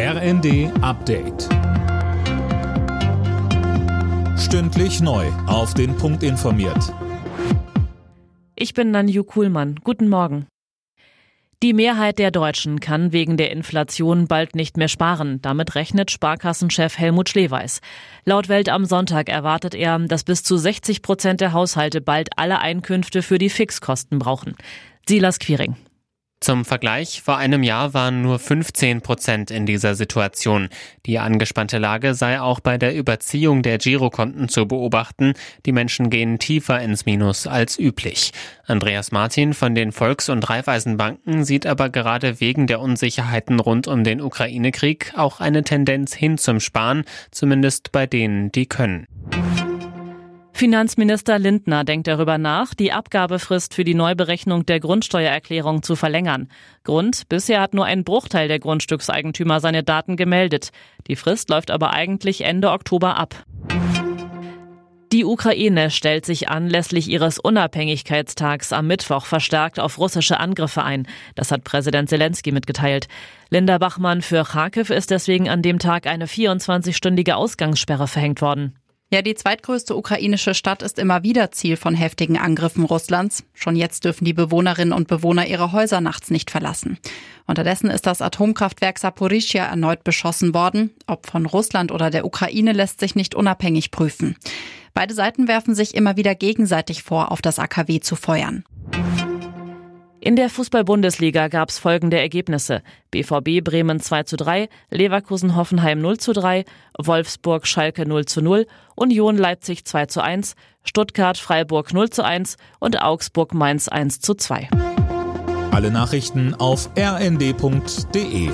RND Update. Stündlich neu. Auf den Punkt informiert. Ich bin Nanju Kuhlmann. Guten Morgen. Die Mehrheit der Deutschen kann wegen der Inflation bald nicht mehr sparen. Damit rechnet Sparkassenchef Helmut Schleweis. Laut Welt am Sonntag erwartet er, dass bis zu 60 Prozent der Haushalte bald alle Einkünfte für die Fixkosten brauchen. Silas Quiring. Zum Vergleich, vor einem Jahr waren nur 15 Prozent in dieser Situation. Die angespannte Lage sei auch bei der Überziehung der Girokonten zu beobachten. Die Menschen gehen tiefer ins Minus als üblich. Andreas Martin von den Volks- und Raiffeisenbanken sieht aber gerade wegen der Unsicherheiten rund um den Ukraine-Krieg auch eine Tendenz hin zum Sparen, zumindest bei denen, die können. Finanzminister Lindner denkt darüber nach, die Abgabefrist für die Neuberechnung der Grundsteuererklärung zu verlängern. Grund, bisher hat nur ein Bruchteil der Grundstückseigentümer seine Daten gemeldet. Die Frist läuft aber eigentlich Ende Oktober ab. Die Ukraine stellt sich anlässlich ihres Unabhängigkeitstags am Mittwoch verstärkt auf russische Angriffe ein. Das hat Präsident Zelensky mitgeteilt. Linda Bachmann für Kharkiv ist deswegen an dem Tag eine 24-stündige Ausgangssperre verhängt worden. Ja, die zweitgrößte ukrainische Stadt ist immer wieder Ziel von heftigen Angriffen Russlands. Schon jetzt dürfen die Bewohnerinnen und Bewohner ihre Häuser nachts nicht verlassen. Unterdessen ist das Atomkraftwerk Saporischia erneut beschossen worden. Ob von Russland oder der Ukraine lässt sich nicht unabhängig prüfen. Beide Seiten werfen sich immer wieder gegenseitig vor, auf das AKW zu feuern. In der Fußball-Bundesliga gab es folgende Ergebnisse. BVB Bremen 2 zu 3, Leverkusen Hoffenheim 0 zu 3, Wolfsburg Schalke 0 zu 0, Union Leipzig 2 zu 1, Stuttgart Freiburg 0 zu 1 und Augsburg Mainz 1 zu 2. Alle Nachrichten auf rnd.de